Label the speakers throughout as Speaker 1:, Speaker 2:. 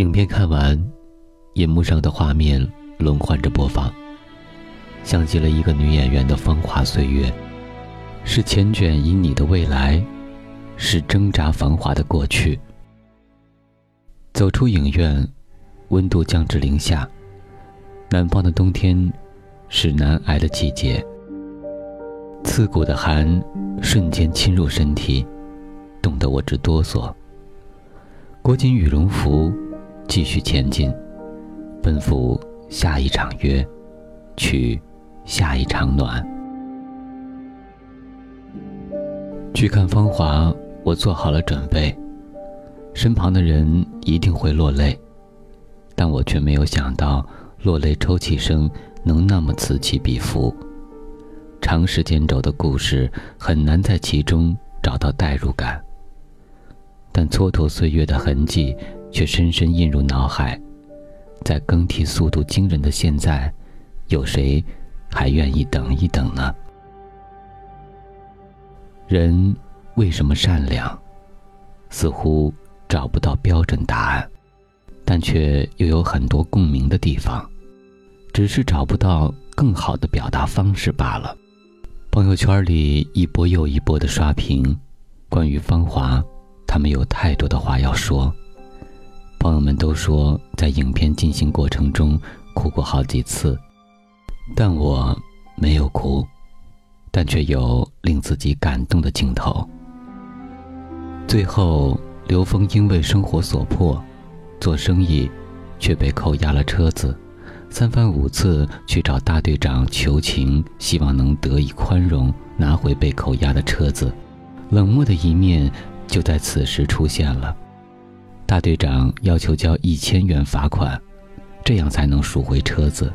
Speaker 1: 影片看完，银幕上的画面轮换着播放，像极了一个女演员的风华岁月，是缱绻旖旎的未来，是挣扎繁华的过去。走出影院，温度降至零下，南方的冬天是难挨的季节。刺骨的寒瞬间侵入身体，冻得我直哆嗦。裹紧羽绒服，继续前进，奔赴下一场约，去下一场暖。去看《芳华》，我做好了准备，身旁的人一定会落泪，但我却没有想到落泪抽泣声能那么此起彼伏。长时间轴的故事很难在其中找到代入感，但蹉跎岁月的痕迹却深深印入脑海。在更替速度惊人的现在，有谁还愿意等一等呢？人为什么善良？似乎找不到标准答案，但却又有很多共鸣的地方，只是找不到更好的表达方式罢了。朋友圈里一波又一波的刷屏，关于芳华，他们有太多的话要说。朋友们都说在影片进行过程中哭过好几次，但我没有哭，但却有令自己感动的镜头。最后，刘峰因为生活所迫，做生意，却被扣押了车子。三番五次去找大队长求情，希望能得以宽容，拿回被扣押的车子。冷漠的一面就在此时出现了。大队长要求交一千元罚款，这样才能赎回车子。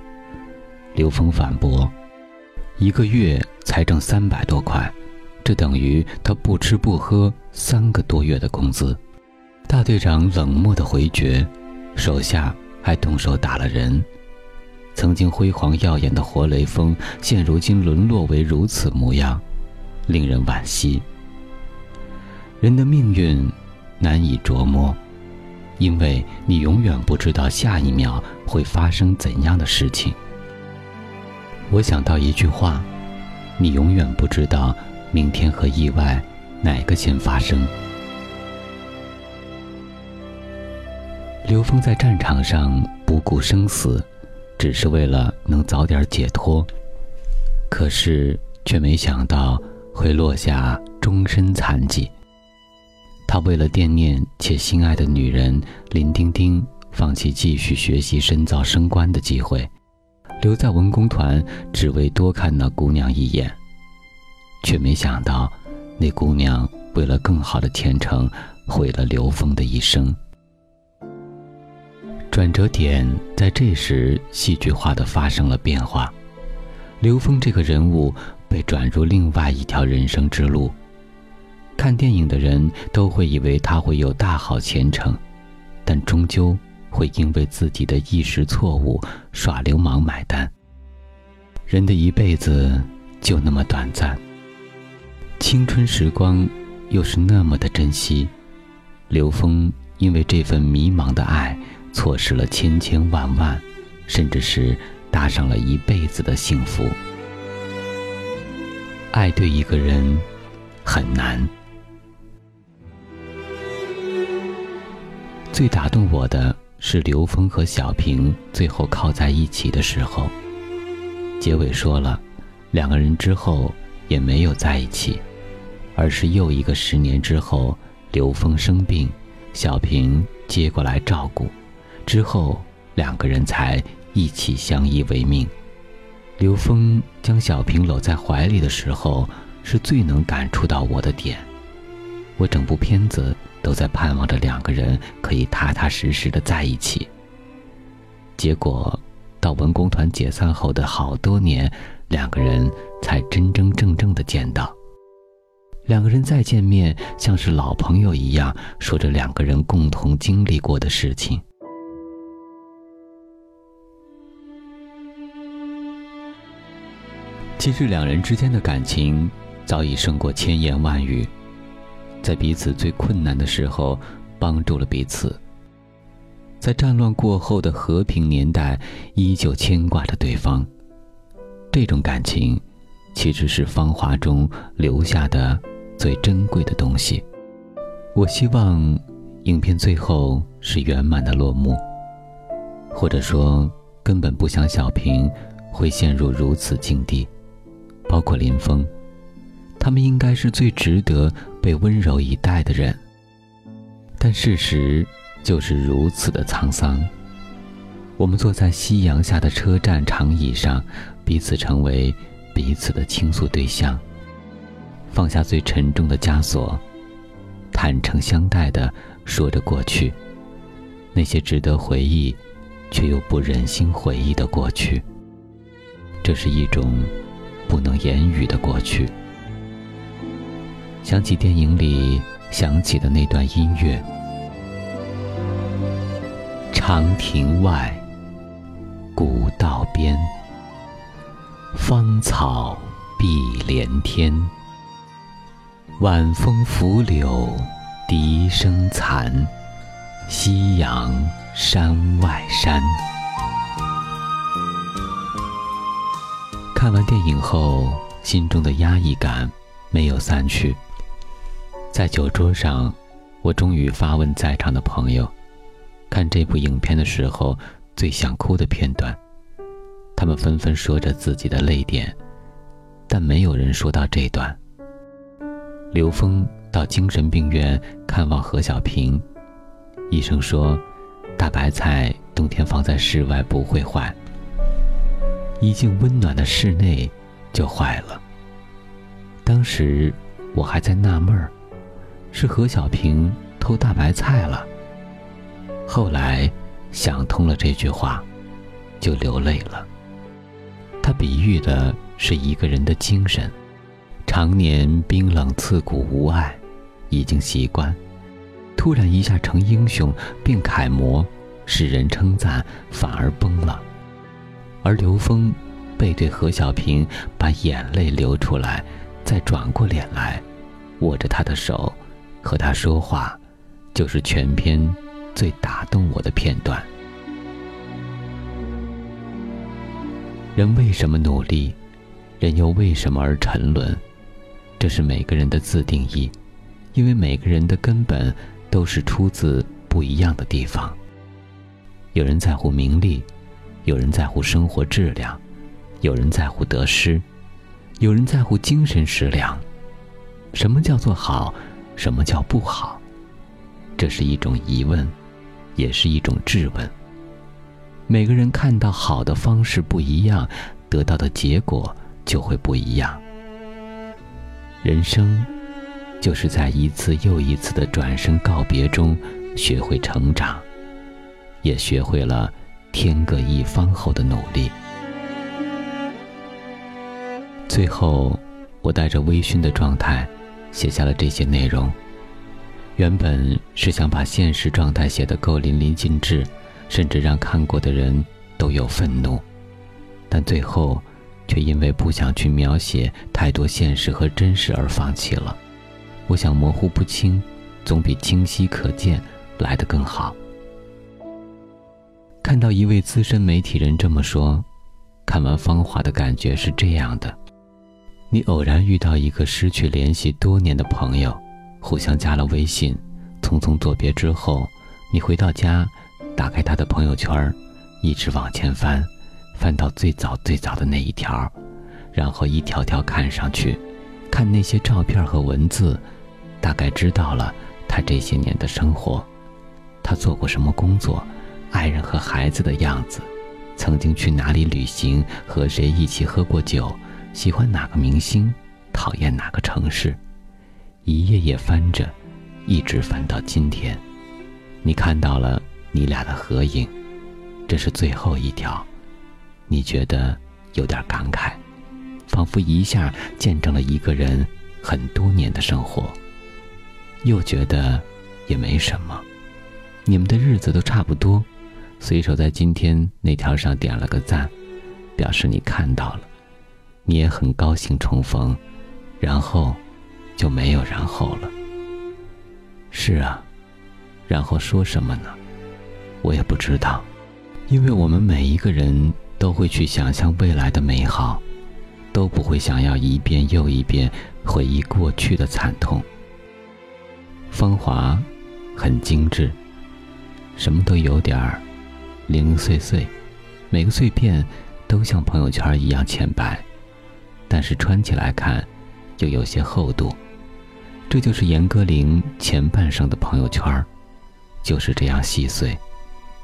Speaker 1: 刘峰反驳：“一个月才挣三百多块，这等于他不吃不喝三个多月的工资。”大队长冷漠的回绝，手下还动手打了人。曾经辉煌耀眼的活雷锋，现如今沦落为如此模样，令人惋惜。人的命运难以琢磨，因为你永远不知道下一秒会发生怎样的事情。我想到一句话：你永远不知道明天和意外哪个先发生。刘峰在战场上不顾生死。只是为了能早点解脱，可是却没想到会落下终身残疾。他为了惦念且心爱的女人林丁丁，放弃继续学习深造升官的机会，留在文工团，只为多看那姑娘一眼。却没想到，那姑娘为了更好的前程，毁了刘峰的一生。转折点在这时戏剧化的发生了变化，刘峰这个人物被转入另外一条人生之路。看电影的人都会以为他会有大好前程，但终究会因为自己的一时错误耍流氓买单。人的一辈子就那么短暂，青春时光又是那么的珍惜。刘峰因为这份迷茫的爱。错失了千千万万，甚至是搭上了一辈子的幸福。爱对一个人很难。最打动我的是刘峰和小平最后靠在一起的时候。结尾说了，两个人之后也没有在一起，而是又一个十年之后，刘峰生病，小平接过来照顾。之后，两个人才一起相依为命。刘峰将小平搂在怀里的时候，是最能感触到我的点。我整部片子都在盼望着两个人可以踏踏实实的在一起。结果，到文工团解散后的好多年，两个人才真真正正的见到。两个人再见面，像是老朋友一样，说着两个人共同经历过的事情。其实两人之间的感情早已胜过千言万语，在彼此最困难的时候帮助了彼此。在战乱过后的和平年代，依旧牵挂着对方。这种感情，其实是芳华中留下的最珍贵的东西。我希望，影片最后是圆满的落幕，或者说，根本不想小平会陷入如此境地，包括林峰，他们应该是最值得被温柔以待的人。但事实就是如此的沧桑。我们坐在夕阳下的车站长椅上，彼此成为彼此的倾诉对象。放下最沉重的枷锁，坦诚相待的说着过去，那些值得回忆，却又不忍心回忆的过去。这是一种不能言语的过去。想起电影里响起的那段音乐。长亭外，古道边，芳草碧连天。晚风拂柳，笛声残。夕阳山外山。看完电影后，心中的压抑感没有散去。在酒桌上，我终于发问在场的朋友。看这部影片的时候，最想哭的片段，他们纷纷说着自己的泪点，但没有人说到这段。刘峰到精神病院看望何小平，医生说，大白菜冬天放在室外不会坏，一进温暖的室内就坏了。当时我还在纳闷儿，是何小平偷大白菜了。后来，想通了这句话，就流泪了。他比喻的是一个人的精神，常年冰冷刺骨无爱，已经习惯，突然一下成英雄并楷模，使人称赞，反而崩了。而刘峰背对何小平，把眼泪流出来，再转过脸来，握着他的手，和他说话，就是全篇。最打动我的片段。人为什么努力？人又为什么而沉沦？这是每个人的自定义，因为每个人的根本都是出自不一样的地方。有人在乎名利，有人在乎生活质量，有人在乎得失，有人在乎精神食粮。什么叫做好？什么叫不好？这是一种疑问。也是一种质问。每个人看到好的方式不一样，得到的结果就会不一样。人生，就是在一次又一次的转身告别中，学会成长，也学会了天各一方后的努力。最后，我带着微醺的状态，写下了这些内容。原本是想把现实状态写得够淋漓尽致，甚至让看过的人都有愤怒，但最后，却因为不想去描写太多现实和真实而放弃了。我想模糊不清，总比清晰可见来得更好。看到一位资深媒体人这么说，看完《芳华》的感觉是这样的：你偶然遇到一个失去联系多年的朋友。互相加了微信，匆匆作别之后，你回到家，打开他的朋友圈，一直往前翻，翻到最早最早的那一条，然后一条条看上去，看那些照片和文字，大概知道了他这些年的生活，他做过什么工作，爱人和孩子的样子，曾经去哪里旅行，和谁一起喝过酒，喜欢哪个明星，讨厌哪个城市。一页页翻着，一直翻到今天，你看到了你俩的合影，这是最后一条，你觉得有点感慨，仿佛一下见证了一个人很多年的生活，又觉得也没什么，你们的日子都差不多，随手在今天那条上点了个赞，表示你看到了，你也很高兴重逢，然后。就没有然后了。是啊，然后说什么呢？我也不知道，因为我们每一个人都会去想象未来的美好，都不会想要一遍又一遍回忆过去的惨痛。芳华，很精致，什么都有点儿零零碎碎，每个碎片都像朋友圈一样浅白，但是穿起来看，又有些厚度。这就是严歌苓前半生的朋友圈，就是这样细碎。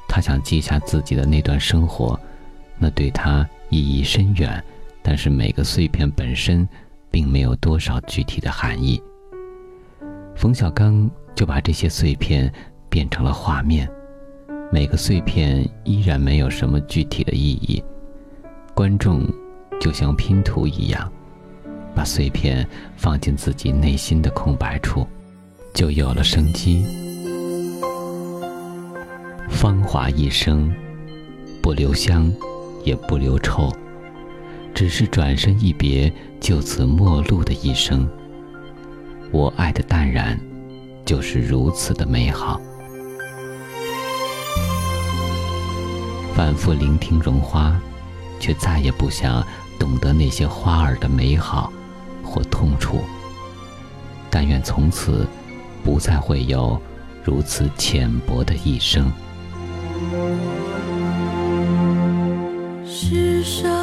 Speaker 1: 他想记下自己的那段生活，那对他意义深远，但是每个碎片本身，并没有多少具体的含义。冯小刚就把这些碎片变成了画面，每个碎片依然没有什么具体的意义，观众就像拼图一样，把碎片放进自己内心的空白处，就有了生机。芳华一生，不留香，也不留臭，只是转身一别，就此陌路的一生。我爱的淡然，就是如此的美好。反复聆听绒花，却再也不想懂得那些花儿的美好或痛楚。但愿从此，不再会有如此浅薄的一生。
Speaker 2: 世上。